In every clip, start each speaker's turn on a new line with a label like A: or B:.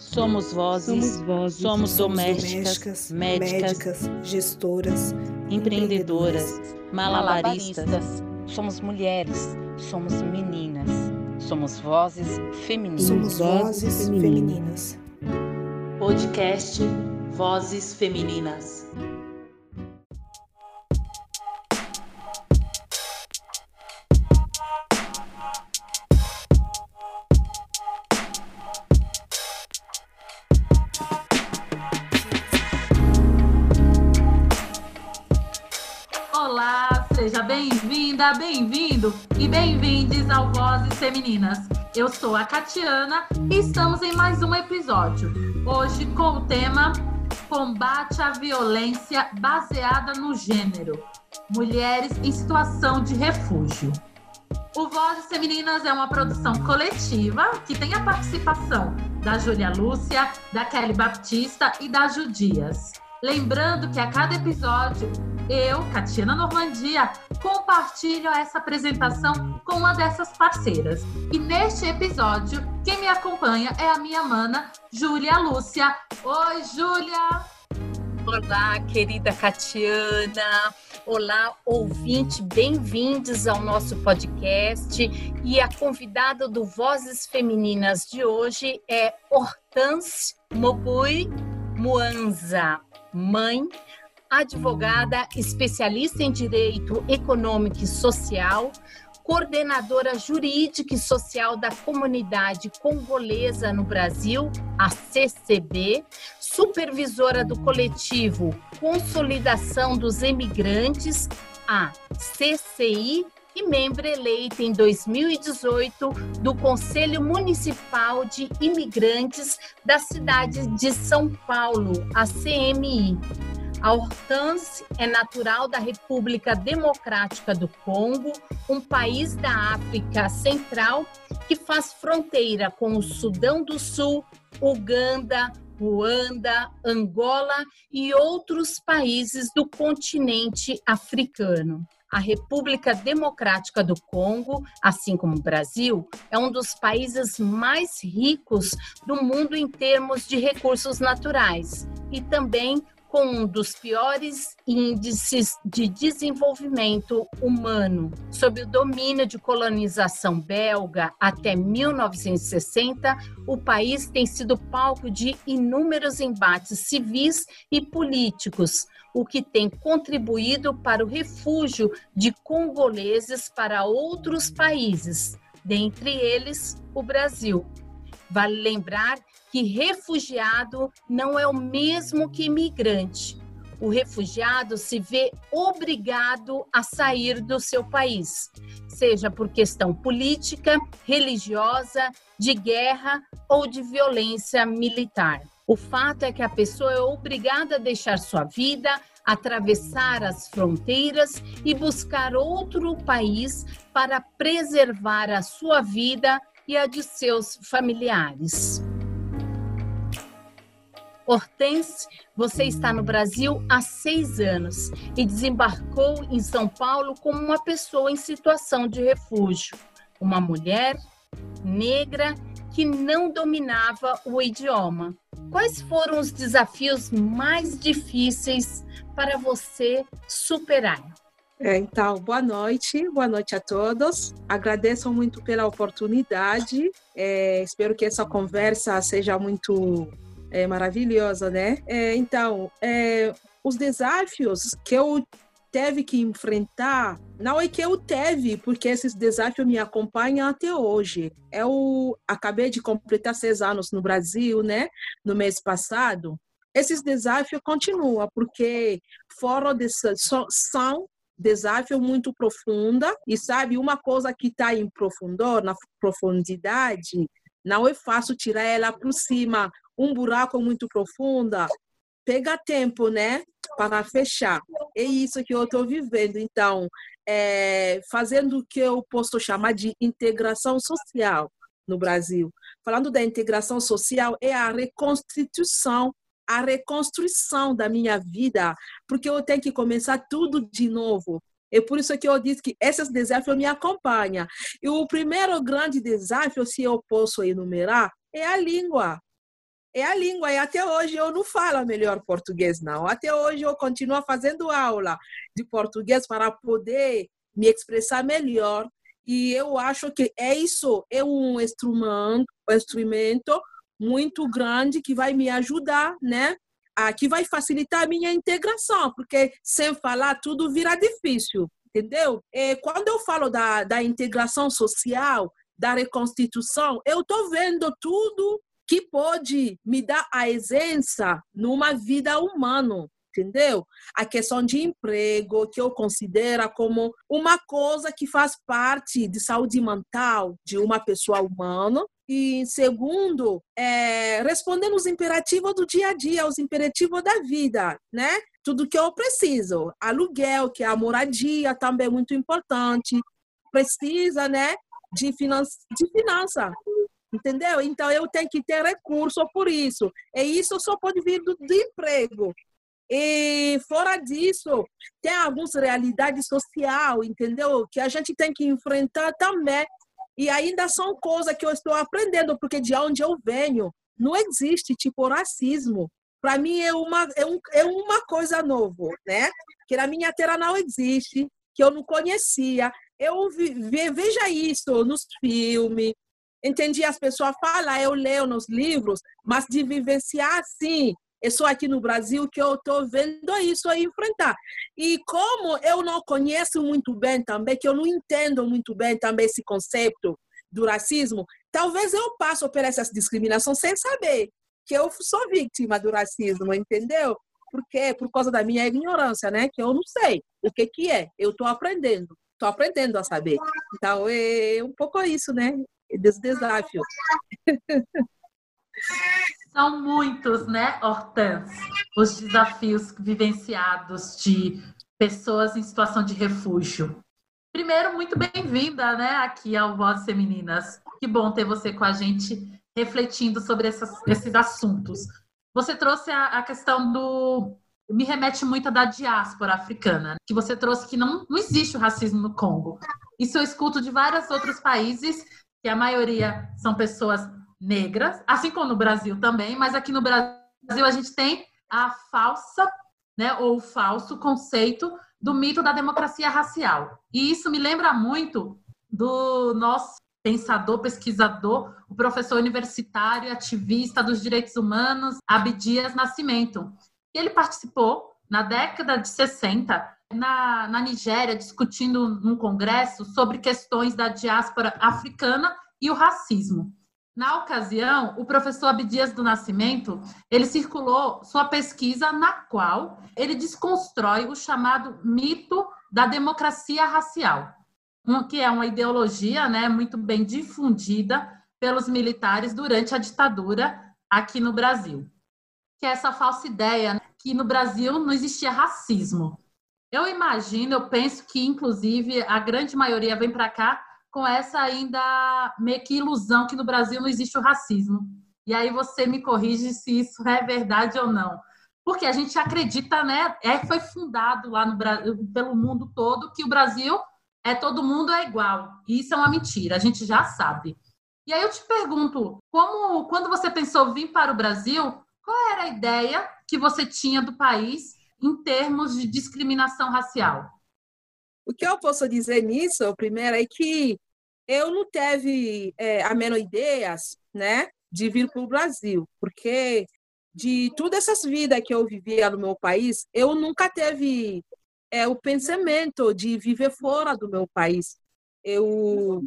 A: Somos vozes,
B: Somos vozes,
A: somos,
C: Somos
A: domésticas, médicas,
C: médicas, gestoras,
A: empreendedoras, malabaristas.
D: Somos mulheres, somos meninas, somos vozes femininas.
C: Somos vozes femininas.
A: Podcast Vozes Femininas.
E: Femininas. Eu sou a Catiana e estamos em mais um episódio. Hoje com o tema Combate à Violência Baseada no Gênero. Mulheres em situação de refúgio. O Vozes Femininas é uma produção coletiva que tem a participação da Júlia Lúcia, da Kelly Baptista e da Judias. Lembrando que a cada episódio eu, Catiana Normandia, compartilho essa apresentação com uma dessas parceiras. E neste episódio, quem me acompanha é a minha mana, Júlia Lúcia. Oi, Júlia!
D: Olá, querida Catiana. Olá, ouvinte, bem-vindos ao nosso podcast. E a convidada do Vozes Femininas de hoje é Hortense Mobui Muanza, mãe, advogada, especialista em direito econômico e social, coordenadora jurídica e social da comunidade congolesa no Brasil, a CCB, supervisora do coletivo Consolidação dos Emigrantes, a CCI, e membro eleita em 2018 do Conselho Municipal de Imigrantes da cidade de São Paulo, a CMI. A Hortense é natural da República Democrática do Congo, um país da África Central que faz fronteira com o Sudão do Sul, Uganda, Ruanda, Angola e outros países do continente africano. A República Democrática do Congo, assim como o Brasil, é um dos países mais ricos do mundo em termos de recursos naturais e também com um dos piores índices de desenvolvimento humano. Sob o domínio de colonização belga até 1960, o país tem sido palco de inúmeros embates civis e políticos, o que tem contribuído para o refúgio de congoleses para outros países, dentre eles o Brasil. Vale lembrar que refugiado não é o mesmo que imigrante. O refugiado se vê obrigado a sair do seu país, seja por questão política, religiosa, de guerra ou de violência militar. O fato é que a pessoa é obrigada a deixar sua vida, atravessar as fronteiras e buscar outro país para preservar a sua vida e a de seus familiares. Hortense, você está no Brasil há seis anos e desembarcou em São Paulo como uma pessoa em situação de refúgio, uma mulher negra que não dominava o idioma. Quais foram os desafios mais difíceis para você superar?
B: É, então, boa noite, boa noite a todos. Agradeço muito pela oportunidade. É, espero que essa conversa seja muito é, maravilhosa, né? É, então, é, os desafios que eu teve que enfrentar, não é que eu teve, porque esses desafios me acompanham até hoje. Eu acabei de completar seis anos no Brasil, né? No mês passado. Esses desafios continuam, porque foram são desafio muito profunda e sabe uma coisa que está em profundor na profundidade não é fácil tirar ela por cima um buraco muito profundo pega tempo né para fechar é isso que eu estou vivendo então é, fazendo o que eu posso chamar de integração social no Brasil falando da integração social é a reconstituição a reconstrução da minha vida, porque eu tenho que começar tudo de novo. É por isso que eu disse que esses desafios me acompanham. E o primeiro grande desafio, se eu posso enumerar, é a língua. É a língua. E até hoje eu não falo melhor português, não. Até hoje eu continuo fazendo aula de português para poder me expressar melhor. E eu acho que é isso, é um instrumento, um instrumento muito grande que vai me ajudar, né? Que vai facilitar a minha integração, porque sem falar tudo vira difícil, entendeu? E quando eu falo da, da integração social, da reconstituição, eu estou vendo tudo que pode me dar a essência numa vida humana, entendeu? A questão de emprego, que eu considero como uma coisa que faz parte de saúde mental de uma pessoa humana. E segundo, é, respondendo os imperativos do dia a dia, os imperativos da vida, né? Tudo que eu preciso. Aluguel, que é a moradia, também é muito importante. Precisa, né? De, finan de finança, entendeu? Então eu tenho que ter recurso por isso. E isso só pode vir do, emprego. E fora disso, tem algumas realidades social, entendeu? Que a gente tem que enfrentar também. E ainda são coisas que eu estou aprendendo, porque de onde eu venho, não existe tipo racismo. Para mim é uma, é, um, é uma coisa nova, né? Que na minha terra não existe, que eu não conhecia. Eu vi, veja isso nos filmes, entendi as pessoas falar, eu leio nos livros, mas de vivenciar assim, é só aqui no Brasil que eu estou vendo isso aí enfrentar. E como eu não conheço muito bem também, que eu não entendo muito bem também esse conceito do racismo, talvez eu passo por essas discriminações sem saber que eu sou vítima do racismo, entendeu? Porque por causa da minha ignorância, né? Que eu não sei o que que é. Eu estou aprendendo, estou aprendendo a saber. Então é um pouco isso, né? Desse desafio.
E: São muitos, né, Hortens, os desafios vivenciados de pessoas em situação de refúgio. Primeiro, muito bem-vinda, né, aqui ao Vozes Femininas. Que bom ter você com a gente refletindo sobre essas, esses assuntos. Você trouxe a, a, questão do. Me remete muito da diáspora africana, que você trouxe que não, não existe o racismo no Congo. Isso eu escuto de vários outros países, que a maioria são pessoas negras, assim como no Brasil também, mas aqui no Brasil a gente tem a falsa, né, ou o falso conceito do mito da democracia racial. E isso me lembra muito do nosso pensador, pesquisador, o professor universitário, ativista dos direitos humanos, Abdias Nascimento. Ele participou na década de 60 na, na Nigéria discutindo num congresso sobre questões da diáspora africana e o racismo. Na ocasião, o professor Abdias do Nascimento, ele circulou sua pesquisa na qual ele desconstrói o chamado mito da democracia racial, que é uma ideologia né, muito bem difundida pelos militares durante a ditadura aqui no Brasil. Que é essa falsa ideia né, que no Brasil não existia racismo. Eu imagino, eu penso que, inclusive, a grande maioria vem para cá com essa ainda meio que ilusão que no Brasil não existe o racismo. E aí você me corrige se isso é verdade ou não. Porque a gente acredita, né? É, foi fundado lá no Brasil, pelo mundo todo, que o Brasil é todo mundo é igual. E isso é uma mentira, a gente já sabe. E aí eu te pergunto, como quando você pensou vir para o Brasil, qual era a ideia que você tinha do país em termos de discriminação racial?
B: O que eu posso dizer nisso, primeiro, é que eu não teve é, a menor ideia, né, de vir para o Brasil, porque de todas essas vidas que eu vivia no meu país, eu nunca teve é, o pensamento de viver fora do meu país. Eu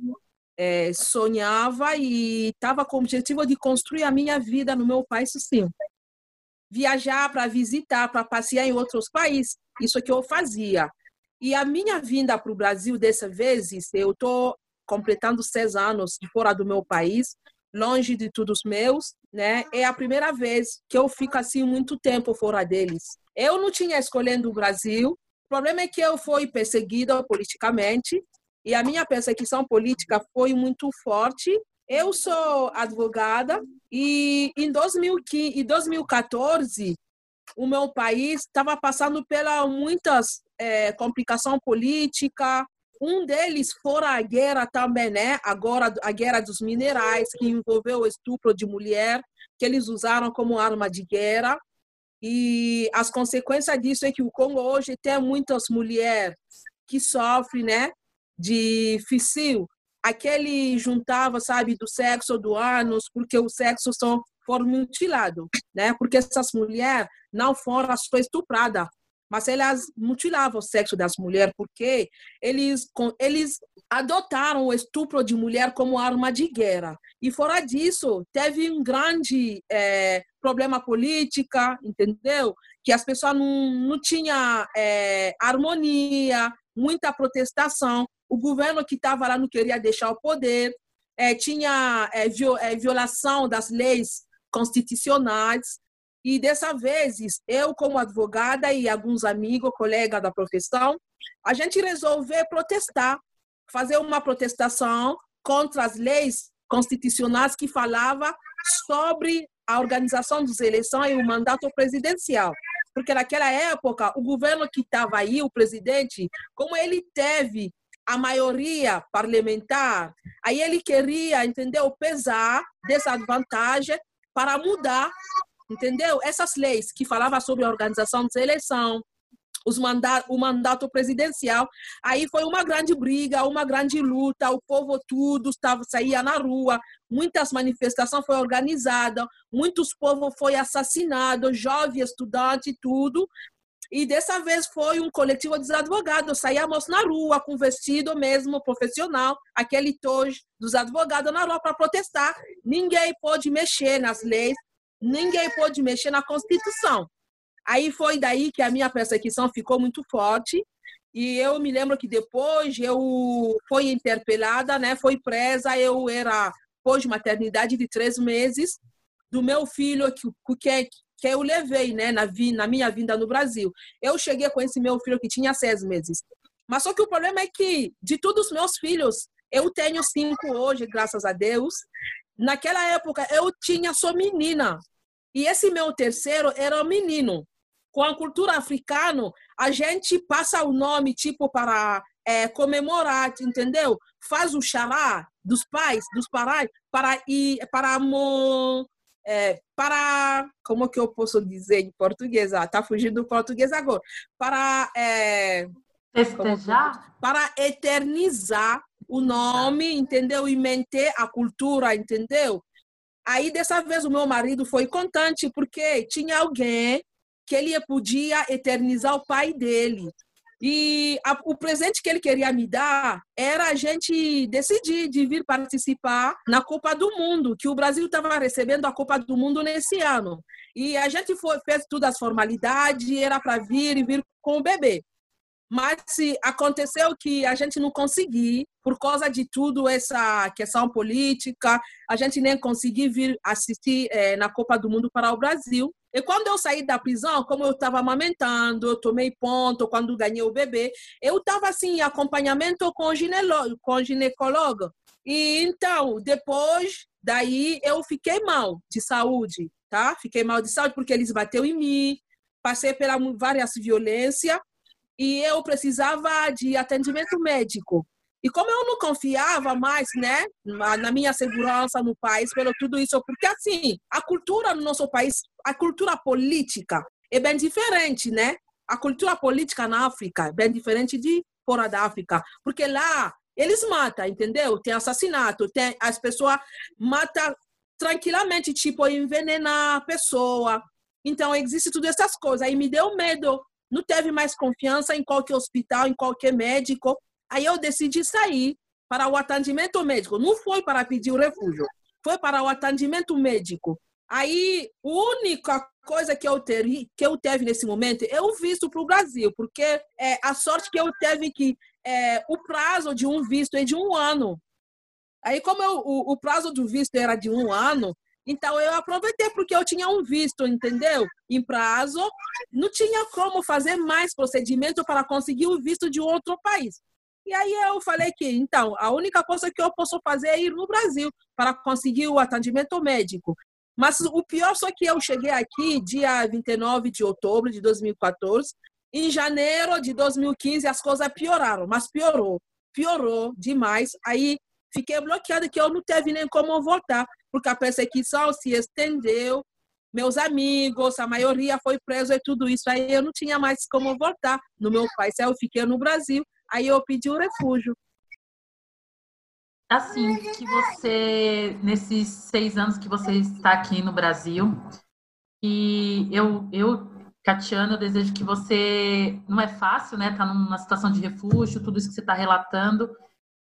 B: é, sonhava e estava com o objetivo de construir a minha vida no meu país, sim. Viajar para visitar, para passear em outros países, isso que eu fazia. E a minha vinda para o Brasil dessa vez, eu estou completando seis anos fora do meu país, longe de todos os meus, né? É a primeira vez que eu fico assim muito tempo fora deles. Eu não tinha escolhido o Brasil. O problema é que eu fui perseguida politicamente e a minha perseguição política foi muito forte. Eu sou advogada e em 2015, 2014 o meu país estava passando pela muitas é, complicação política, um deles fora a guerra também, né? Agora a guerra dos minerais, que envolveu o estupro de mulher, que eles usaram como arma de guerra. E as consequências disso é que o Congo hoje tem muitas mulheres que sofrem, né? De fissio. Aquele juntava, sabe, do sexo do ânus, porque o sexo só for mutilado, né? Porque essas mulheres não foram só estupradas, mas elas mutilavam o sexo das mulheres porque eles eles adotaram o estupro de mulher como arma de guerra. E fora disso teve um grande é, problema política entendeu? Que as pessoas não não tinha é, harmonia muita protestação o governo que estava lá não queria deixar o poder é, tinha é, é, violação das leis constitucionais e dessa vez, eu como advogada e alguns amigos, colegas da profissão, a gente resolveu protestar, fazer uma protestação contra as leis constitucionais que falava sobre a organização das eleições e o mandato presidencial. Porque naquela época, o governo que estava aí, o presidente, como ele teve a maioria parlamentar, aí ele queria, entendeu, pesar dessa vantagem para mudar entendeu? Essas leis que falavam sobre a organização da eleição, os mandato, o mandato presidencial, aí foi uma grande briga, uma grande luta, o povo tudo estava saía na rua, muitas manifestações foram organizadas, muitos povos foi assassinados, jovens, estudantes, tudo. E dessa vez foi um coletivo de advogados, saíamos na rua com vestido mesmo profissional, aquele tojo dos advogados na rua para protestar. Ninguém pode mexer nas leis, ninguém pôde mexer na Constituição. Aí foi daí que a minha perseguição ficou muito forte. E eu me lembro que depois eu fui interpelada, né? Foi presa. Eu era pós-maternidade de três meses do meu filho que, que, que eu levei, né? Na, na minha vinda no Brasil. Eu cheguei com esse meu filho que tinha seis meses. Mas só que o problema é que de todos os meus filhos, eu tenho cinco hoje, graças a Deus. Naquela época eu tinha só menina. E esse meu terceiro era menino. Com a cultura africana, a gente passa o nome tipo para é, comemorar, entendeu? Faz o xará dos pais, dos parais, para ir para é, para como que eu posso dizer em português? Ah, tá fugindo do português agora. Para é,
E: festejar,
B: para eternizar o nome, entendeu? E manter a cultura, entendeu? Aí, dessa vez, o meu marido foi contente porque tinha alguém que ele podia eternizar o pai dele. E a, o presente que ele queria me dar era a gente decidir de vir participar na Copa do Mundo, que o Brasil estava recebendo a Copa do Mundo nesse ano. E a gente foi, fez todas as formalidades, era para vir e vir com o bebê. Mas aconteceu que a gente não conseguiu, por causa de tudo essa questão política, a gente nem conseguiu vir assistir é, na Copa do Mundo para o Brasil. E quando eu saí da prisão, como eu estava amamentando, eu tomei ponto quando ganhei o bebê, eu estava assim, em acompanhamento com o, com ginecólogo. E então, depois daí, eu fiquei mal de saúde, tá? Fiquei mal de saúde porque eles bateu em mim, passei por várias violências e eu precisava de atendimento médico. E como eu não confiava mais, né, na minha segurança no país, pelo tudo isso, porque assim, a cultura no nosso país, a cultura política é bem diferente, né? A cultura política na África é bem diferente de fora da África, porque lá eles matam, entendeu? Tem assassinato, tem as pessoas matam tranquilamente, tipo envenenar a pessoa. Então existe tudo essas coisas. Aí me deu medo não teve mais confiança em qualquer hospital, em qualquer médico. Aí eu decidi sair para o atendimento médico. Não foi para pedir o refúgio, foi para o atendimento médico. Aí, a única coisa que eu, teri, que eu teve nesse momento é o visto para o Brasil, porque é, a sorte que eu teve que é, o prazo de um visto é de um ano. Aí, como eu, o, o prazo do visto era de um ano, então eu aproveitei porque eu tinha um visto, entendeu? Em prazo, não tinha como fazer mais procedimento para conseguir o visto de outro país. E aí eu falei que, então, a única coisa que eu posso fazer é ir no Brasil para conseguir o atendimento médico. Mas o pior só que eu cheguei aqui dia 29 de outubro de 2014. Em janeiro de 2015 as coisas pioraram, mas piorou. piorou demais. Aí fiquei bloqueada que eu não teve nem como voltar, porque a perseguição se estendeu. Meus amigos, a maioria foi preso e tudo isso. Aí eu não tinha mais como voltar no meu país. Aí eu fiquei no Brasil. Aí eu pedi um refúgio.
E: Assim, que você, nesses seis anos que você está aqui no Brasil, e eu, eu Catiana, eu desejo que você. Não é fácil, né? Tá numa situação de refúgio, tudo isso que você está relatando.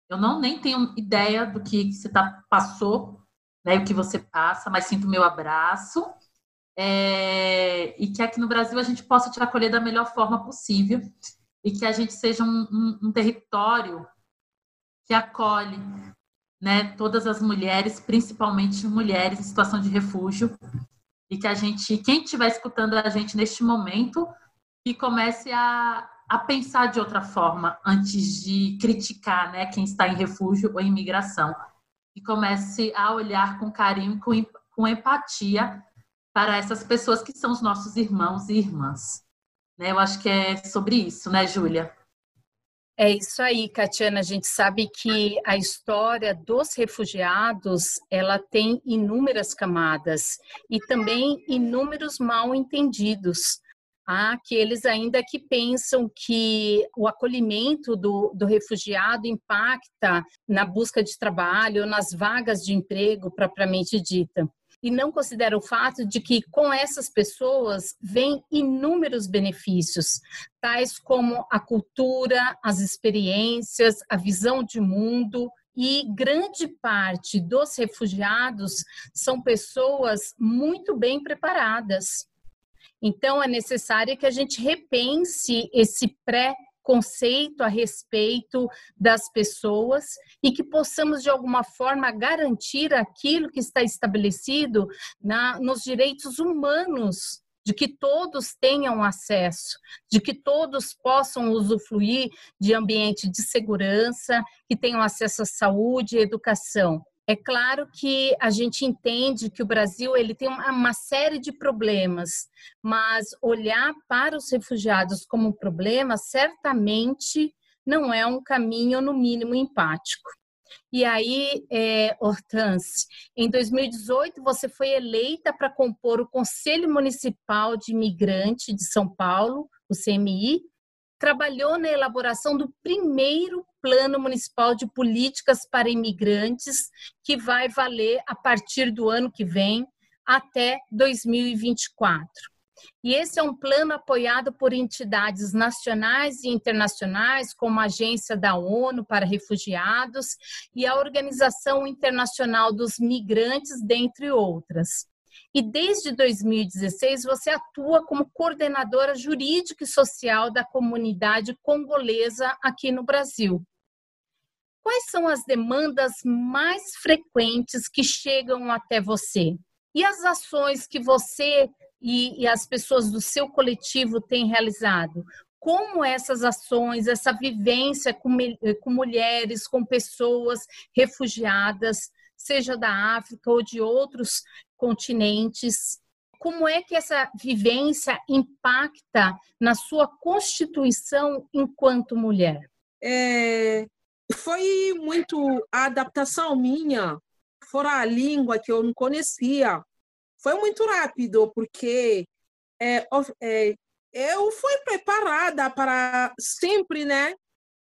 E: Eu não nem tenho ideia do que você tá, passou, né? O que você passa, mas sinto meu abraço. É, e que aqui no Brasil a gente possa te acolher da melhor forma possível e que a gente seja um, um, um território que acolhe né, todas as mulheres, principalmente mulheres em situação de refúgio, e que a gente, quem estiver escutando a gente neste momento, que comece a, a pensar de outra forma antes de criticar né, quem está em refúgio ou em imigração. E comece a olhar com carinho e com, com empatia para essas pessoas que são os nossos irmãos e irmãs. Né? Eu acho que é sobre isso, né, Júlia?
D: É isso aí, Catiana. A gente sabe que a história dos refugiados ela tem inúmeras camadas e também inúmeros mal entendidos. Há aqueles ainda que pensam que o acolhimento do, do refugiado impacta na busca de trabalho, nas vagas de emprego propriamente dita e não considera o fato de que com essas pessoas vêm inúmeros benefícios, tais como a cultura, as experiências, a visão de mundo. E grande parte dos refugiados são pessoas muito bem preparadas. Então, é necessário que a gente repense esse pré conceito a respeito das pessoas e que possamos, de alguma forma, garantir aquilo que está estabelecido na, nos direitos humanos de que todos tenham acesso, de que todos possam usufruir de ambiente de segurança, que tenham acesso à saúde e educação. É claro que a gente entende que o Brasil ele tem uma série de problemas, mas olhar para os refugiados como um problema certamente não é um caminho, no mínimo, empático. E aí, é, Hortense, em 2018 você foi eleita para compor o Conselho Municipal de Imigrante de São Paulo, o CMI, trabalhou na elaboração do primeiro Plano Municipal de Políticas para Imigrantes, que vai valer a partir do ano que vem até 2024. E esse é um plano apoiado por entidades nacionais e internacionais, como a Agência da ONU para Refugiados e a Organização Internacional dos Migrantes, dentre outras. E desde 2016 você atua como coordenadora jurídica e social da comunidade congolesa aqui no Brasil. Quais são as demandas mais frequentes que chegam até você? E as ações que você e, e as pessoas do seu coletivo têm realizado? como essas ações, essa vivência com, com, mulheres, com pessoas refugiadas, seja da África ou de outros continentes, como é que essa vivência impacta na sua constituição enquanto mulher?
B: É, foi muito a adaptação minha, fora a língua que eu não conhecia. Foi muito rápido, porque é, é, eu fui preparada para sempre, né?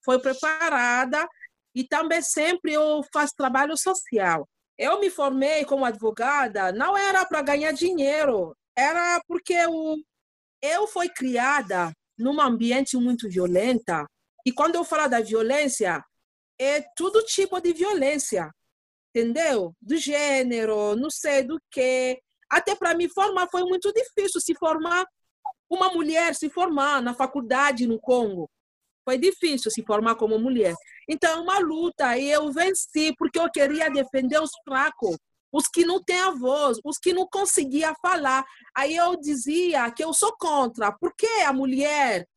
B: Foi preparada e também sempre eu faço trabalho social. Eu me formei como advogada, não era para ganhar dinheiro, era porque eu, eu fui criada num ambiente muito violenta. E quando eu falo da violência, é todo tipo de violência, entendeu? Do gênero, não sei do que. Até para me formar foi muito difícil se formar, uma mulher se formar na faculdade no Congo. Foi difícil se formar como mulher. Então, é uma luta e eu venci porque eu queria defender os fracos, os que não têm a voz, os que não conseguiam falar. Aí eu dizia que eu sou contra. Por que a mulher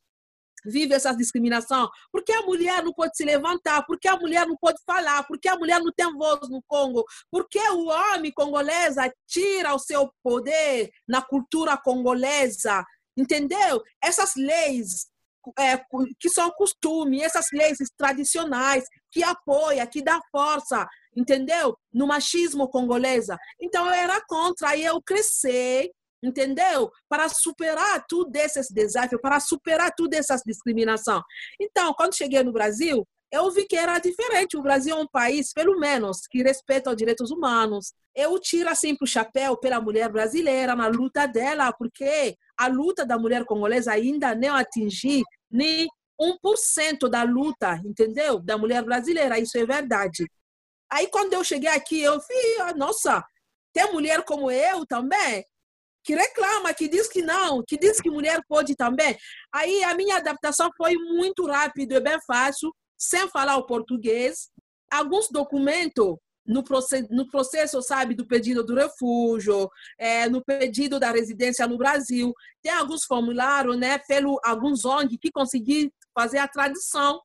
B: vive essa discriminação? Por que a mulher não pode se levantar? Por que a mulher não pode falar? Por que a mulher não tem voz no Congo? Por que o homem congolesa tira o seu poder na cultura congolesa? Entendeu? Essas leis é, que são costumes, essas leis tradicionais que apoia, que dá força, entendeu? No machismo congolesa. Então eu era contra, aí eu cresci, entendeu? Para superar tudo esses desafios, para superar tudo essas discriminação. Então, quando cheguei no Brasil, eu vi que era diferente. O Brasil é um país, pelo menos, que respeita os direitos humanos. Eu tiro assim para o chapéu pela mulher brasileira na luta dela, porque a luta da mulher congolesa ainda não atingiu nem 1% da luta, entendeu? Da mulher brasileira, isso é verdade. Aí, quando eu cheguei aqui, eu vi, ah, nossa, tem mulher como eu também, que reclama, que diz que não, que diz que mulher pode também. Aí, a minha adaptação foi muito rápida e bem fácil, sem falar o português. Alguns documentos no processo, no processo, sabe, do pedido do refúgio, é, no pedido da residência no Brasil. Tem alguns formulários, né, pelo alguns ONG que consegui fazer a tradução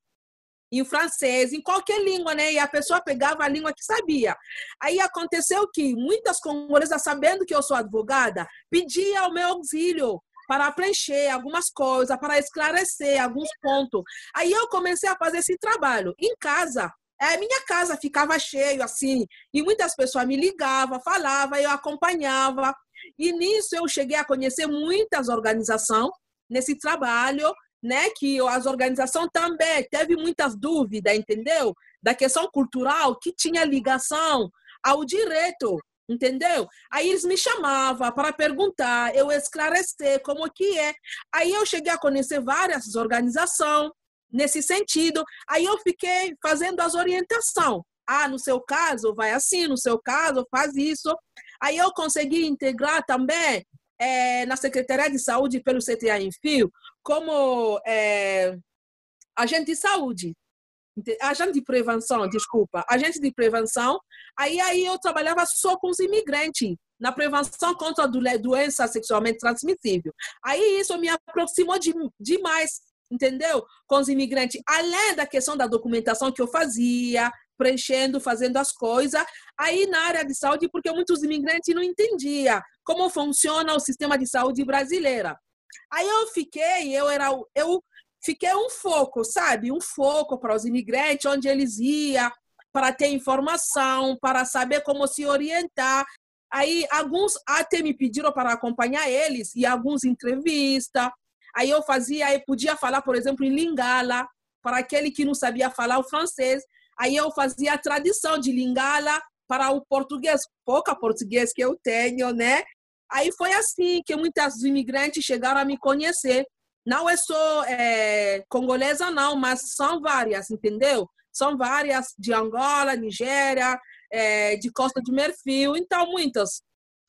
B: em francês, em qualquer língua, né? E a pessoa pegava a língua que sabia. Aí aconteceu que muitas congolesas, sabendo que eu sou advogada, pediam o meu auxílio para preencher algumas coisas, para esclarecer alguns pontos. Aí eu comecei a fazer esse trabalho em casa. A minha casa ficava cheio assim, e muitas pessoas me ligavam, falavam, eu acompanhava. E nisso eu cheguei a conhecer muitas organizações nesse trabalho, né? Que as organizações também teve muitas dúvidas, entendeu? Da questão cultural que tinha ligação ao direito, entendeu? Aí eles me chamavam para perguntar, eu esclarecer como que é. Aí eu cheguei a conhecer várias organizações nesse sentido. Aí eu fiquei fazendo as orientações. Ah, no seu caso, vai assim, no seu caso, faz isso. Aí eu consegui integrar também é, na Secretaria de Saúde pelo CTA em Fio como é, agente de saúde, agente de prevenção, desculpa, agente de prevenção. Aí, aí eu trabalhava só com os imigrantes, na prevenção contra a doença sexualmente transmissível. Aí isso me aproximou de, demais entendeu? Com os imigrantes, além da questão da documentação que eu fazia, preenchendo, fazendo as coisas, aí na área de saúde, porque muitos imigrantes não entendiam como funciona o sistema de saúde brasileira. Aí eu fiquei, eu era, eu fiquei um foco, sabe? Um foco para os imigrantes, onde eles iam, para ter informação, para saber como se orientar. Aí alguns até me pediram para acompanhar eles e alguns entrevistas. Aí eu fazia, eu podia falar, por exemplo, em Lingala, para aquele que não sabia falar o francês. Aí eu fazia a tradução de Lingala para o português, pouca português que eu tenho, né? Aí foi assim que muitas imigrantes chegaram a me conhecer. Não é só é, congolesa, não, mas são várias, entendeu? São várias de Angola, Nigéria, é, de Costa do Marfim, então muitas.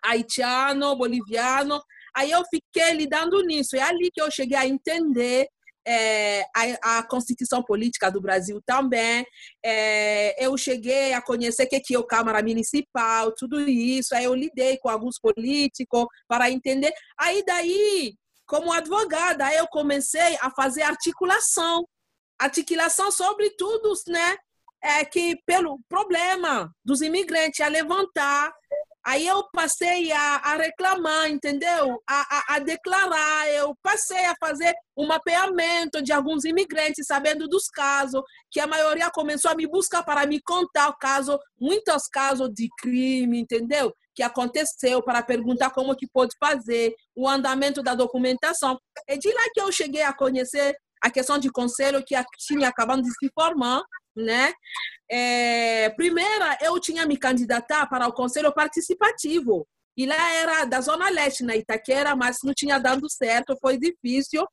B: Haitiano, boliviano. Aí eu fiquei lidando nisso. É ali que eu cheguei a entender é, a, a, Constituição Política do Brasil também. É, eu cheguei a conhecer o que, que é o Câmara Municipal, tudo isso. Aí eu lidei com alguns políticos para entender. Aí daí, como advogada, eu comecei a fazer articulação. Articulação sobre tudo, né? É que pelo problema dos imigrantes, a levantar Aí eu passei a, a reclamar, entendeu? A, a, a, declarar, eu passei a fazer um mapeamento de alguns imigrantes, sabendo dos casos, que a maioria começou a me buscar para me contar o caso, muitos casos de crime, entendeu? Que aconteceu, para perguntar como que pode fazer, o andamento da documentação. É de lá que eu cheguei a conhecer a questão de conselho que tinha acabado de se formar, né? É, primeira, eu tinha me candidatar para o Conselho Participativo. E lá era da Zona Leste, na Itaquera, mas não tinha dado certo, foi difícil,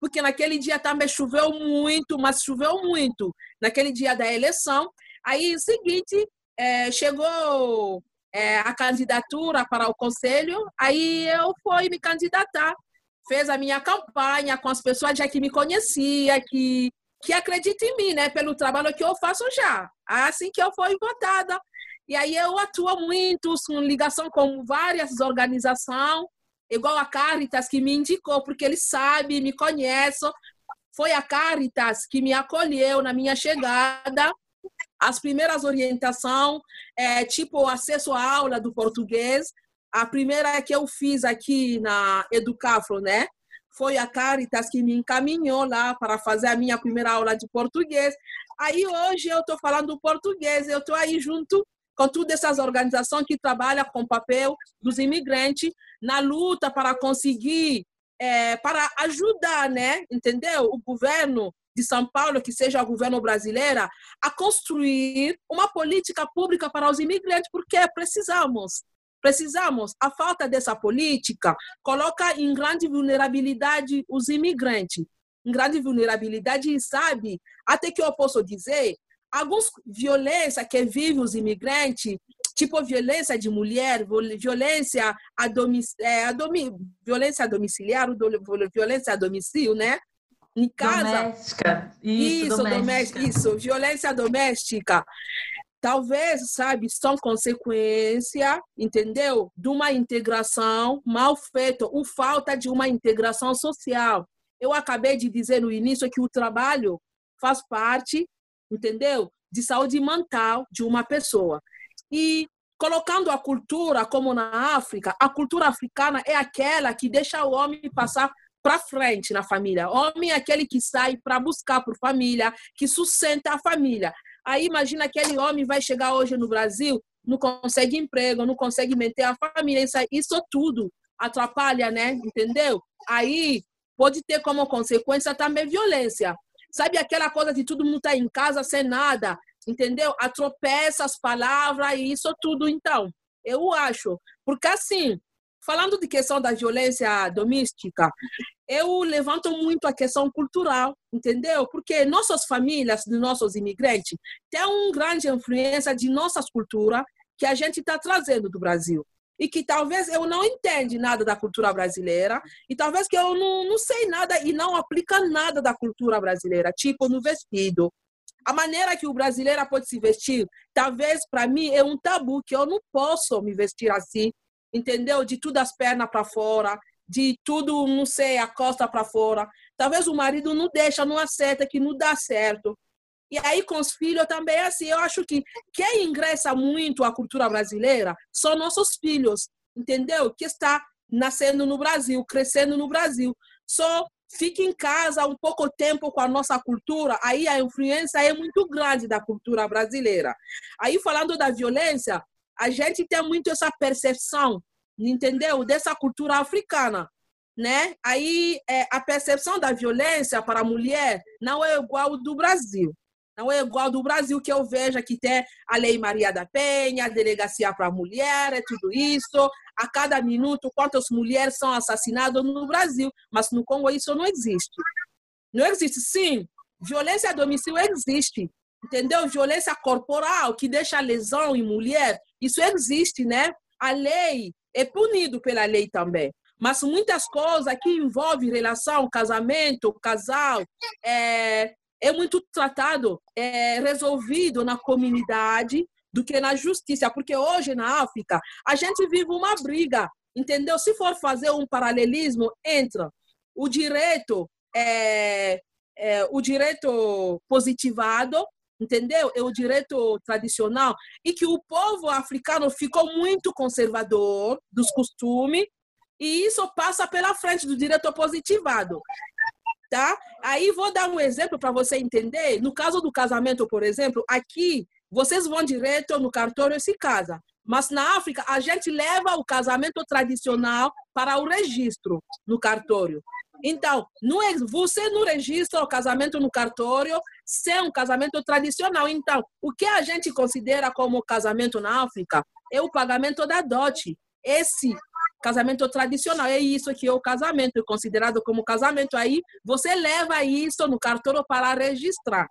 B: porque naquele dia também choveu muito, mas choveu muito, naquele dia da eleição. Aí, seguinte, é, chegou é, a candidatura para o conselho, aí eu fui me candidatar. Fez a minha campanha com as pessoas já que me conhecia, que que acredita em mim, né? Pelo trabalho que eu faço já. Assim que eu fui votada. E aí eu atuo muito, com ligação com várias organizações, igual a Caritas, que me indicou, porque ele sabe, me conhece. Foi a Caritas que me acolheu na minha chegada. As primeiras orientações, é, tipo acesso à aula do português. A primeira que eu fiz aqui na Educafro, né? Foi a Caritas que me encaminhou lá para fazer a minha primeira aula de português. Aí hoje eu estou falando português, eu estou aí junto com todas essas organizações que trabalham com o papel dos imigrantes na luta para conseguir, é, para ajudar, né, entendeu? O governo de São Paulo, que seja o governo brasileiro, a construir uma política pública para os imigrantes, porque precisamos. Precisamos. A falta dessa política coloca em grande vulnerabilidade os imigrantes. Em grande vulnerabilidade, sabe? Até que eu posso dizer, algumas violências que vivem os imigrantes, tipo violência de mulher, violência a, domic, é, a domi, violência domiciliar, violência a domicílio, né?
E: Em casa. Doméstica.
B: Isso, isso, doméstica. isso, violência doméstica. Talvez, sabe, são consequência, entendeu? De uma integração mal feita, ou falta de uma integração social. Eu acabei de dizer no início que o trabalho faz parte entendeu? De saúde mental de uma pessoa. E colocando a cultura como na África, a cultura africana é aquela que deixa o homem passar para frente na família. Homem é aquele que sai para buscar por família, que sustenta a família. Aí imagina aquele homem vai chegar hoje no Brasil, não consegue emprego, não consegue manter a família, isso, isso tudo atrapalha, né? Entendeu? Aí pode ter como consequência também violência. Sabe aquela coisa de todo mundo estar tá em casa sem nada, entendeu? Atropeça as palavras e isso tudo, então. Eu acho. Porque, assim, falando de questão da violência doméstica, eu levanto muito a questão cultural, entendeu? Porque nossas famílias, nossos imigrantes, têm uma grande influência de nossas culturas que a gente está trazendo do Brasil e que talvez eu não entende nada da cultura brasileira e talvez que eu não, não sei nada e não aplica nada da cultura brasileira, tipo no vestido. A maneira que o brasileiro pode se vestir, talvez para mim é um tabu que eu não posso me vestir assim, entendeu? De tudo as pernas para fora, de tudo, não sei, a costa para fora. Talvez o marido não deixa, não aceita, que não dá certo. E aí, com os filhos também é assim. Eu acho que quem ingressa muito a cultura brasileira são nossos filhos, entendeu? Que está nascendo no Brasil, crescendo no Brasil. Só fica em casa um pouco tempo com a nossa cultura, aí a influência é muito grande da cultura brasileira. Aí, falando da violência, a gente tem muito essa percepção, entendeu? Dessa cultura africana. Né? Aí é, a percepção da violência para a mulher não é igual do Brasil. Não é igual do Brasil que eu vejo que tem a Lei Maria da Penha, a delegacia para a mulher, é tudo isso. A cada minuto, quantas mulheres são assassinadas no Brasil. Mas no Congo isso não existe. Não existe, sim. Violência a domicílio existe. Entendeu? Violência corporal, que deixa lesão em mulher, isso existe, né? A lei é punido pela lei também. Mas muitas coisas que envolvem relação, casamento, casal, é, é muito tratado, é, resolvido na comunidade do que na justiça, porque hoje na África a gente vive uma briga, entendeu? Se for fazer um paralelismo entre o direito é, é, o direito positivado, entendeu? É o direito tradicional e que o povo africano ficou muito conservador dos costumes e isso passa pela frente do direito positivado tá? Aí vou dar um exemplo para você entender. No caso do casamento, por exemplo, aqui vocês vão direto no cartório e se casa. Mas na África, a gente leva o casamento tradicional para o registro no cartório. Então, não é, você não registra o casamento no cartório sem um casamento tradicional. Então, o que a gente considera como casamento na África é o pagamento da dote. Esse casamento tradicional. É isso que é o casamento, é considerado como casamento. Aí você leva isso no cartório para registrar.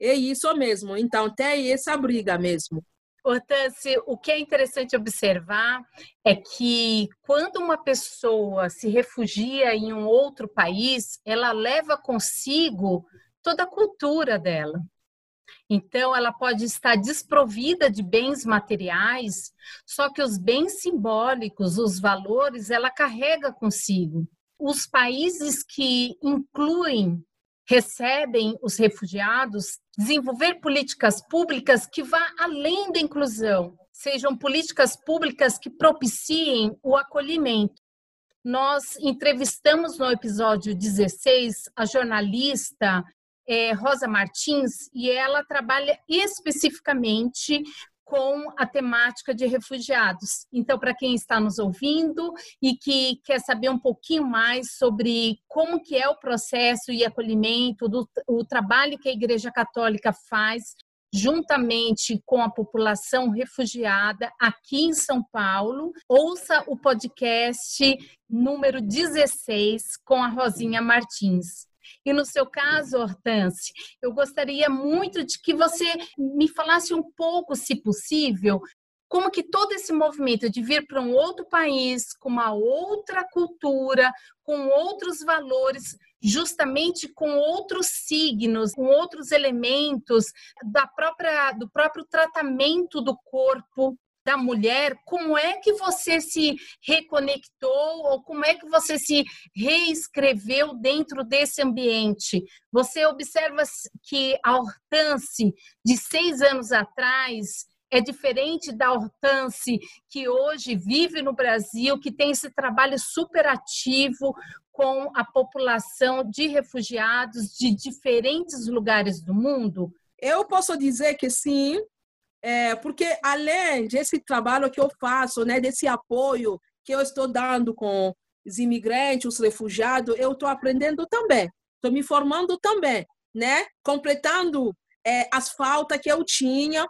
B: É isso mesmo. Então tem essa briga mesmo.
D: Hortência, o que é interessante observar é que quando uma pessoa se refugia em um outro país, ela leva consigo toda a cultura dela. Então, ela pode estar desprovida de bens materiais, só que os bens simbólicos, os valores, ela carrega consigo. Os países que incluem, recebem os refugiados, desenvolver políticas públicas que vá além da inclusão, sejam políticas públicas que propiciem o acolhimento. nós entrevistamos no episódio 16 a jornalista é, Rosa Martins e ela trabalha especificamente com a temática de refugiados. Então, para quem está nos ouvindo e que quer saber um pouquinho mais sobre como que é o processo e acolhimento, do, o trabalho que a Igreja Católica faz juntamente com a população refugiada aqui em São Paulo. Ouça o podcast número 16 com a Rosinha Martins. E no seu caso, Hortance, eu gostaria muito de que você me falasse um pouco, se possível, como que todo esse movimento de vir para um outro país, com uma outra cultura, com outros valores, justamente com outros signos, com outros elementos da própria do próprio tratamento do corpo da mulher, como é que você se reconectou ou como é que você se reescreveu dentro desse ambiente? Você observa que a Hortense de seis anos atrás é diferente da Hortense que hoje vive no Brasil, que tem esse trabalho super ativo com a população de refugiados de diferentes lugares do mundo?
B: Eu posso dizer que sim, é, porque além desse trabalho que eu faço, né, desse apoio que eu estou dando com os imigrantes, os refugiados, eu estou aprendendo também, estou me formando também, né, completando é, as faltas que eu tinha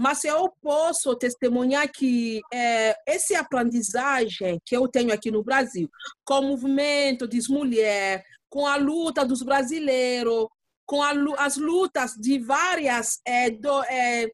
B: mas eu posso testemunhar que é, essa aprendizagem que eu tenho aqui no Brasil, com o movimento das mulheres, com a luta dos brasileiros, com a, as lutas de várias é, do, é,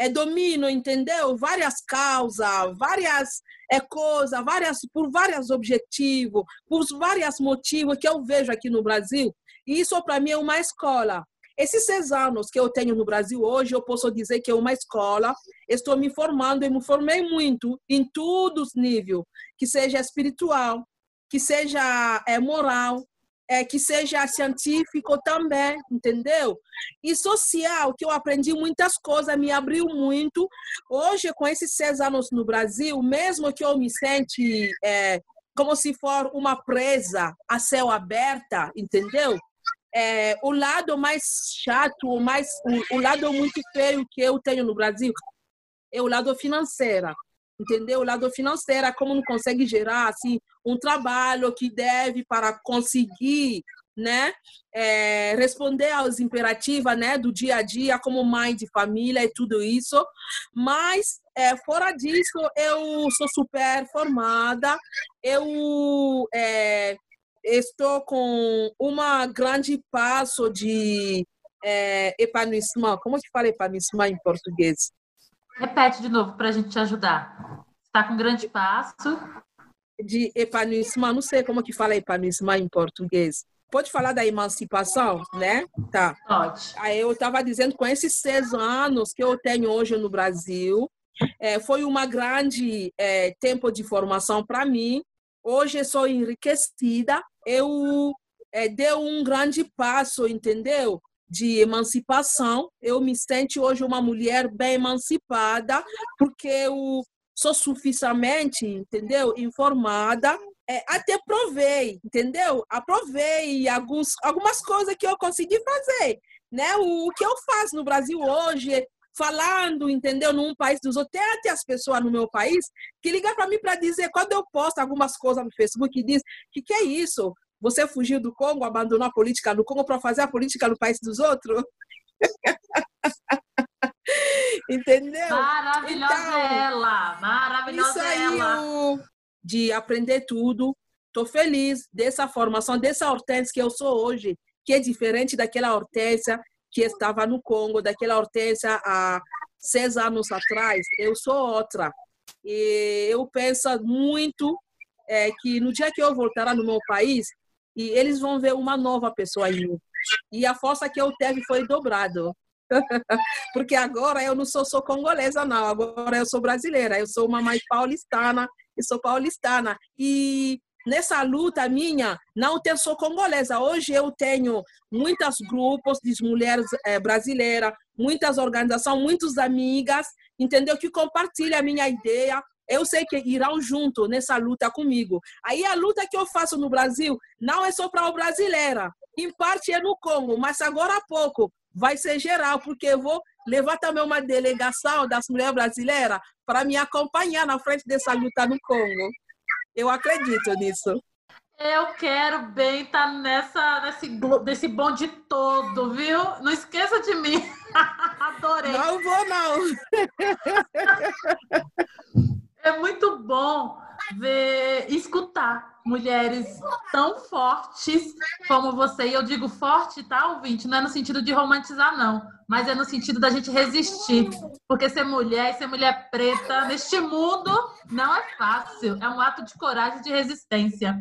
B: é, domínio, entendeu? Várias causas, várias é, coisas, várias, por vários objetivos, por vários motivos que eu vejo aqui no Brasil. E isso, para mim, é uma escola. Esses seis anos que eu tenho no Brasil hoje, eu posso dizer que é uma escola. Estou me formando e me formei muito em todos os níveis, que seja espiritual, que seja é, moral, é, que seja científico também, entendeu? E social, que eu aprendi muitas coisas, me abriu muito. Hoje, com esses seis anos no Brasil, mesmo que eu me sente é, como se for uma presa a céu aberta, entendeu? é, o lado mais chato, o, mais, o, o, lado muito feio que eu tenho no Brasil é o lado financeiro, entendeu? O lado financeiro, é como não consegue gerar assim um trabalho que deve para conseguir, né, é, responder aos imperativos, né, do dia a dia como mãe de família e tudo isso. Mas é, fora disso, eu sou super formada, eu é, estou com uma grande passo de é. Como que fala epanouissement em português?
E: Repete de novo para a gente te ajudar. Está com grande passo.
B: De epanouissement, não sei como que fala epanouissement em português. Pode falar da emancipação, né? Tá.
E: Pode.
B: Aí eu estava dizendo, com esses seis anos que eu tenho hoje no Brasil, é, foi uma grande é, tempo de formação para mim. Hoje eu sou enriquecida eu é, deu um grande passo, entendeu? De emancipação. Eu me sinto hoje uma mulher bem emancipada, porque eu sou suficientemente, entendeu? Informada. É, até provei, entendeu? Aprovei alguns, algumas coisas que eu consegui fazer. Né? O, o que eu faço no Brasil hoje falando, entendeu? Num país dos outros. Até as pessoas no meu país que ligam para mim para dizer, quando eu posto algumas coisas no Facebook, e diz que que é isso? Você fugiu do Congo, abandonou a política do Congo para fazer a política no país dos outros? Entendeu?
E: Maravilhosa então, ela! Maravilhosa isso aí, ela!
B: De aprender tudo. Estou feliz dessa formação, dessa hortência que eu sou hoje, que é diferente daquela hortência que estava no Congo, daquela hortência há seis anos atrás. Eu sou outra. E eu penso muito é, que no dia que eu voltar no meu país, e eles vão ver uma nova pessoa mim. E a força que eu teve foi dobrado. Porque agora eu não sou só congolesa, não. Agora eu sou brasileira. Eu sou uma mãe paulistana. Eu sou paulistana. E nessa luta minha, não tenho só congolesa. Hoje eu tenho muitos grupos de mulheres é, brasileiras, muitas organizações, muitas amigas, entendeu? Que compartilham a minha ideia. Eu sei que irão junto nessa luta comigo. Aí a luta que eu faço no Brasil não é só para o brasileira, em parte é no Congo, mas agora há pouco vai ser geral, porque eu vou levar também uma delegação das mulheres brasileiras para me acompanhar na frente dessa luta no Congo. Eu acredito nisso.
E: Eu quero bem estar tá nessa, nesse, desse bonde todo, viu? Não esqueça de mim. Adorei.
B: Não vou, não.
E: É muito bom ver, escutar mulheres tão fortes como você. E eu digo forte, tá, ouvinte? Não é no sentido de romantizar, não. Mas é no sentido da gente resistir. Porque ser mulher e ser mulher preta neste mundo não é fácil. É um ato de coragem e de resistência.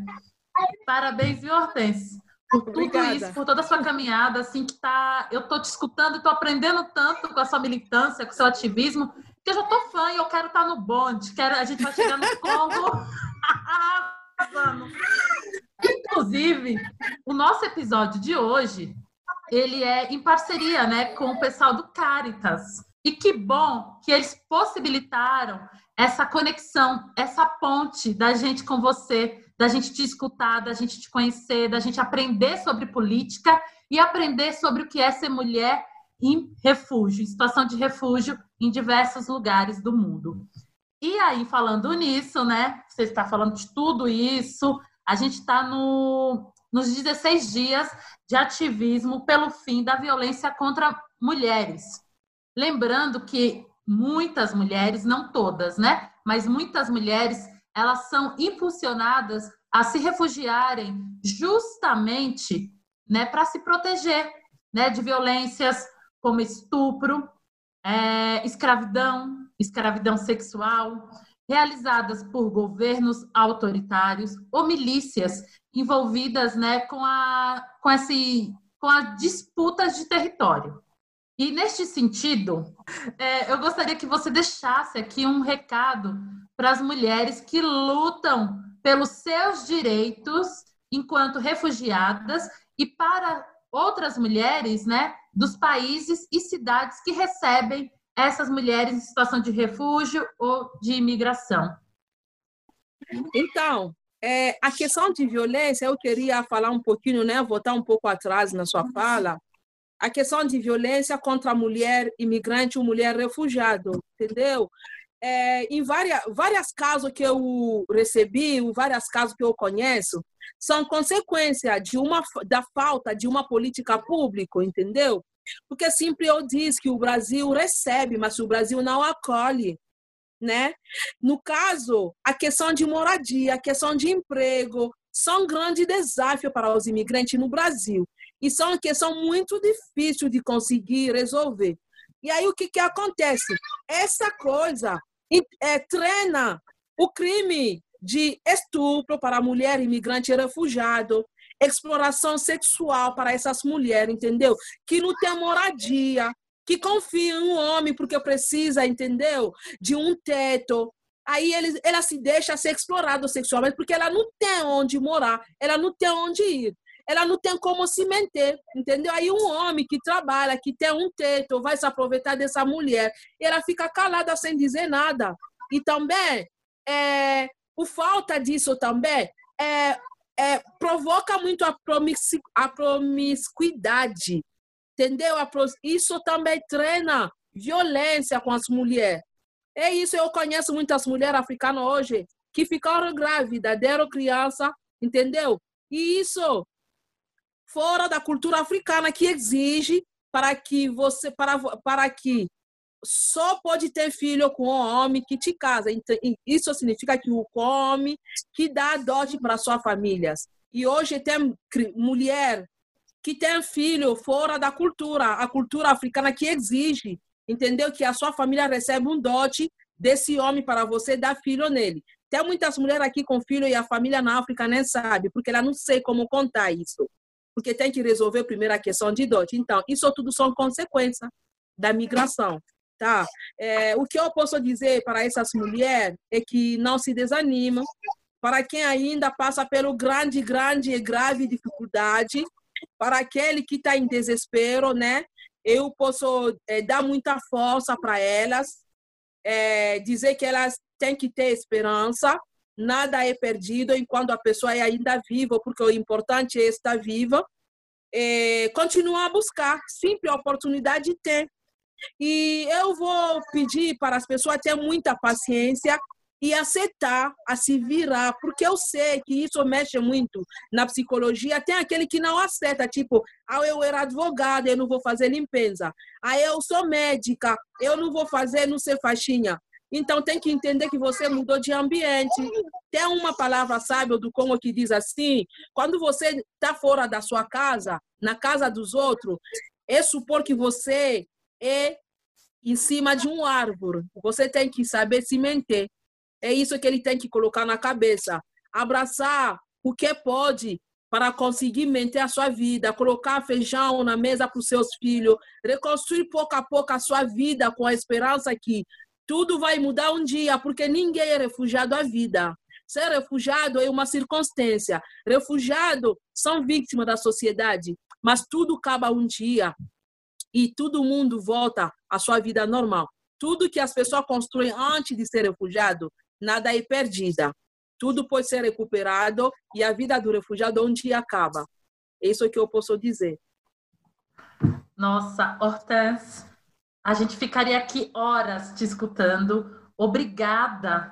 E: Parabéns, viu, Hortense? Por tudo Obrigada. isso, por toda a sua caminhada, assim, que tá. Eu tô te escutando e tô aprendendo tanto com a sua militância, com o seu ativismo, que eu já tô fã e eu quero estar tá no bonde. Quero, a gente vai chegar no Congo. Inclusive, o nosso episódio de hoje, ele é em parceria, né, com o pessoal do Caritas. E que bom que eles possibilitaram essa conexão, essa ponte da gente com você, da gente te escutar, da gente te conhecer, da gente aprender sobre política e aprender sobre o que é ser mulher em refúgio, em situação de refúgio em diversos lugares do mundo. E aí, falando nisso, né? Você está falando de tudo isso, a gente está no, nos 16 dias de ativismo pelo fim da violência contra mulheres. Lembrando que muitas mulheres, não todas, né? Mas muitas mulheres elas são impulsionadas a se refugiarem justamente né, para se proteger né, de violências como estupro, é, escravidão, escravidão sexual, realizadas por governos autoritários ou milícias envolvidas né, com, a, com, esse, com as disputas de território. E neste sentido, é, eu gostaria que você deixasse aqui um recado para as mulheres que lutam pelos seus direitos enquanto refugiadas e para outras mulheres, né, dos países e cidades que recebem essas mulheres em situação de refúgio ou de imigração.
B: Então, é, a questão de violência, eu queria falar um pouquinho, né, voltar um pouco atrás na sua fala, a questão de violência contra a mulher imigrante ou mulher refugiada, entendeu? É, em várias, várias casos que eu recebi, em vários casos que eu conheço, são consequência de uma da falta de uma política pública, entendeu? Porque sempre eu disse que o Brasil recebe, mas o Brasil não acolhe, né? No caso, a questão de moradia, a questão de emprego, são um grande desafio para os imigrantes no Brasil. E são uma questão muito difícil de conseguir resolver. E aí o que, que acontece? Essa coisa é, treina o crime de estupro para mulher imigrante e refugiado, exploração sexual para essas mulheres, entendeu? Que não tem moradia, que confia em um homem porque precisa, entendeu? De um teto. Aí ele, ela se deixa ser explorada sexualmente porque ela não tem onde morar, ela não tem onde ir ela não tem como se manter, entendeu? Aí um homem que trabalha, que tem um teto, vai se aproveitar dessa mulher, e ela fica calada sem dizer nada. E também, é, o falta disso também é, é, provoca muito a, promiscu, a promiscuidade, entendeu? Isso também treina violência com as mulheres. É isso, eu conheço muitas mulheres africanas hoje que ficaram grávidas, deram criança, entendeu? E isso fora da cultura africana que exige para que você para, para que só pode ter filho com um homem que te casa. Então, isso significa que o homem que dá dote para sua família. E hoje tem mulher que tem filho fora da cultura, a cultura africana que exige, entendeu? Que a sua família recebe um dote desse homem para você dar filho nele. Tem muitas mulheres aqui com filho e a família na África nem sabe, porque ela não sei como contar isso porque tem que resolver primeiro a questão de dote. Então, isso tudo são consequências da migração. Tá? É, o que eu posso dizer para essas mulheres é que não se desanimam, para quem ainda passa pelo grande, grande e grave dificuldade, para aquele que está em desespero, né? Eu posso é, dar muita força para elas, é, dizer que elas tem que ter esperança, nada é perdido enquanto a pessoa é ainda viva, porque o importante é estar viva. É, continuar a buscar, sempre a oportunidade tem. E eu vou pedir para as pessoas ter muita paciência e aceitar a se virar, porque eu sei que isso mexe muito na psicologia. Tem aquele que não aceita, tipo, ah, eu era advogada, eu não vou fazer limpeza. Ah, eu sou médica, eu não vou fazer, não sei faixinha. Então tem que entender que você mudou de ambiente. Tem uma palavra sábia do Congo que diz assim: quando você está fora da sua casa, na casa dos outros, é supor que você é em cima de um árvore. Você tem que saber se manter. É isso que ele tem que colocar na cabeça. Abraçar o que pode para conseguir manter a sua vida, colocar feijão na mesa para os seus filhos, reconstruir pouco a pouco a sua vida com a esperança que tudo vai mudar um dia, porque ninguém é refugiado à vida. Ser refugiado é uma circunstância. Refugiado são vítimas da sociedade, mas tudo acaba um dia e todo mundo volta à sua vida normal. Tudo que as pessoas constroem antes de ser refugiado nada é perdida. Tudo pode ser recuperado e a vida do refugiado um dia acaba. É isso que eu posso dizer.
E: Nossa, Hortense, a gente ficaria aqui horas te escutando. Obrigada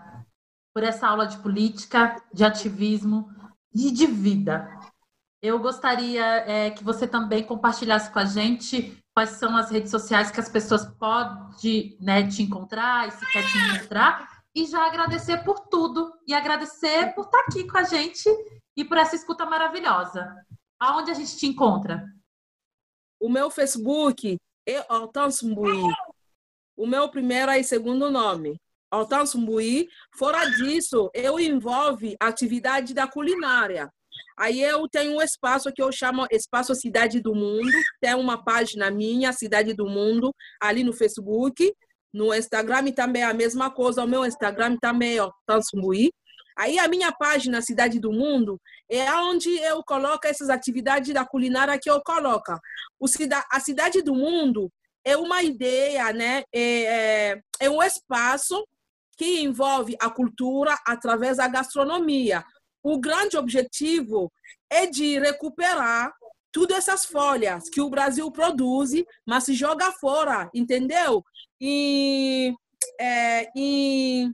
E: por essa aula de política, de ativismo e de vida. Eu gostaria é, que você também compartilhasse com a gente quais são as redes sociais que as pessoas podem né, te encontrar e se quer te encontrar e já agradecer por tudo e agradecer por estar aqui com a gente e por essa escuta maravilhosa. Aonde a gente te encontra?
B: O meu Facebook é Hortense. O meu primeiro e segundo nome, Hortense Mbuí. Fora disso, eu envolve atividade da culinária. Aí eu tenho um espaço que eu chamo Espaço Cidade do Mundo. Tem uma página minha, Cidade do Mundo, ali no Facebook. No Instagram também é a mesma coisa. O meu Instagram também é Tansumbuí. Aí a minha página Cidade do Mundo é onde eu coloco essas atividades da culinária que eu coloco. O cida a Cidade do Mundo é uma ideia, né? É, é, é um espaço que envolve a cultura através da gastronomia. O grande objetivo é de recuperar todas essas folhas que o Brasil produz, mas se joga fora, entendeu? E, é, e,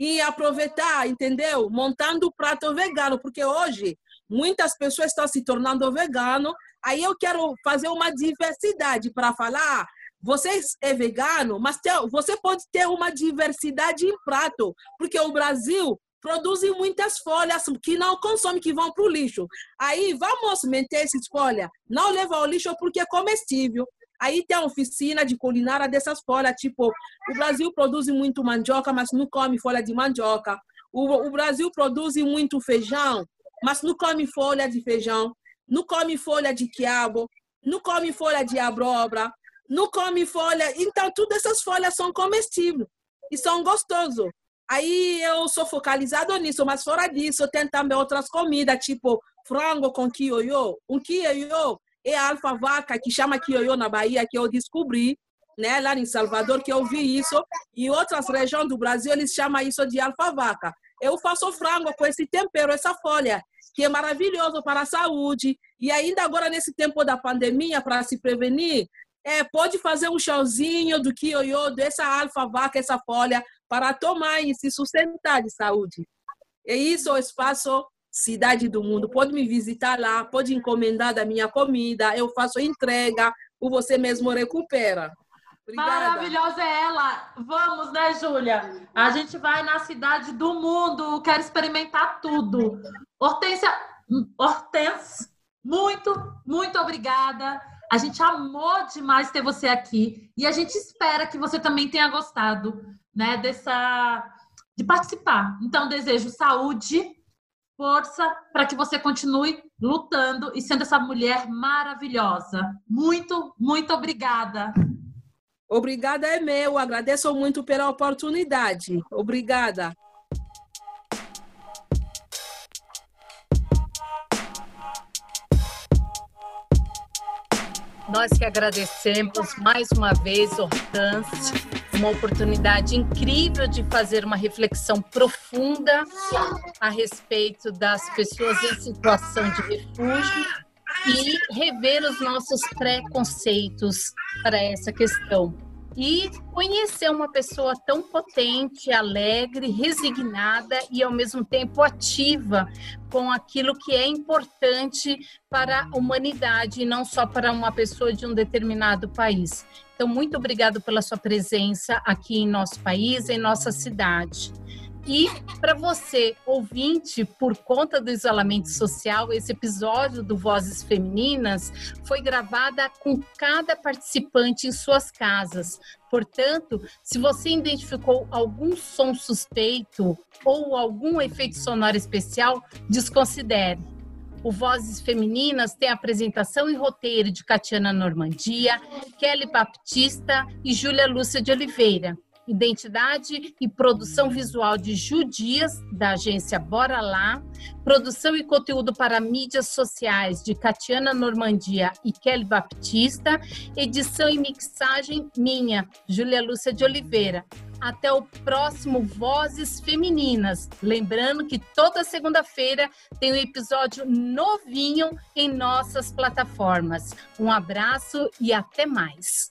B: e aproveitar, entendeu? Montando o prato vegano, porque hoje muitas pessoas estão se tornando vegano. Aí eu quero fazer uma diversidade para falar. Você é vegano, mas você pode ter uma diversidade em prato, porque o Brasil produzem muitas folhas que não consomem, que vão para o lixo. Aí vamos manter essas folhas, não levar ao lixo porque é comestível. Aí tem a oficina de culinária dessas folhas, tipo, o Brasil produz muito mandioca, mas não come folha de mandioca. O, o Brasil produz muito feijão, mas não come folha de feijão. Não come folha de quiabo, não come folha de abóbora, não come folha. Então, todas essas folhas são comestíveis e são gostosas. Aí eu sou focalizado nisso, mas fora disso, tem também outras comidas, tipo frango com kioyo. Um kioyo é a alfa-vaca que chama kioyo na Bahia, que eu descobri, né, lá em Salvador, que eu vi isso. E outras regiões do Brasil, eles chamam isso de alfa-vaca. Eu faço frango com esse tempero, essa folha, que é maravilhoso para a saúde. E ainda agora, nesse tempo da pandemia, para se prevenir, é, pode fazer um chauzinho do kioyo, dessa alfa-vaca, essa folha, para tomar e se sustentar de saúde. É isso o espaço Cidade do Mundo. Pode me visitar lá, pode encomendar da minha comida, eu faço entrega, ou você mesmo recupera.
E: Obrigada. Maravilhosa é ela. Vamos, né, Júlia? A gente vai na cidade do mundo, quero experimentar tudo. Hortência, Hortência, muito, muito obrigada. A gente amou demais ter você aqui e a gente espera que você também tenha gostado né, dessa de participar. Então, desejo saúde, força para que você continue lutando e sendo essa mulher maravilhosa. Muito, muito obrigada.
B: Obrigada é meu, agradeço muito pela oportunidade. Obrigada.
D: Nós que agradecemos mais uma vez, Hortâncio uma oportunidade incrível de fazer uma reflexão profunda a respeito das pessoas em situação de refúgio e rever os nossos preconceitos para essa questão. E conhecer uma pessoa tão potente, alegre, resignada e ao mesmo tempo ativa com aquilo que é importante para a humanidade e não só para uma pessoa de um determinado país. Então, muito obrigado pela sua presença aqui em nosso país, em nossa cidade. E para você, ouvinte, por conta do isolamento social, esse episódio do Vozes Femininas foi gravada com cada participante em suas casas. Portanto, se você identificou algum som suspeito ou algum efeito sonoro especial, desconsidere. O Vozes Femininas tem apresentação e roteiro de Catiana Normandia, Kelly Baptista e Júlia Lúcia de Oliveira. Identidade e produção visual de Judias, da agência Bora Lá, produção e conteúdo para mídias sociais de Catiana Normandia e Kelly Baptista, edição e mixagem minha, Júlia Lúcia de Oliveira. Até o próximo Vozes Femininas. Lembrando que toda segunda-feira tem um episódio novinho em nossas plataformas. Um abraço e até mais.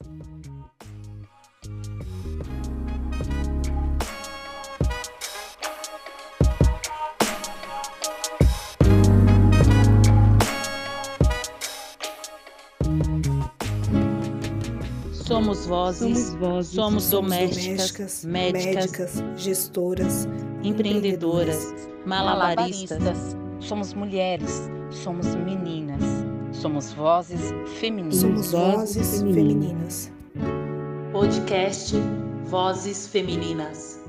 A: Somos vozes, somos, vozes, somos, somos domésticas, domésticas médicas, médicas,
C: gestoras,
A: empreendedoras, malabaristas. malabaristas.
F: Somos mulheres, somos meninas, somos vozes femininas.
C: Somos vozes femininas.
A: Podcast Vozes Femininas.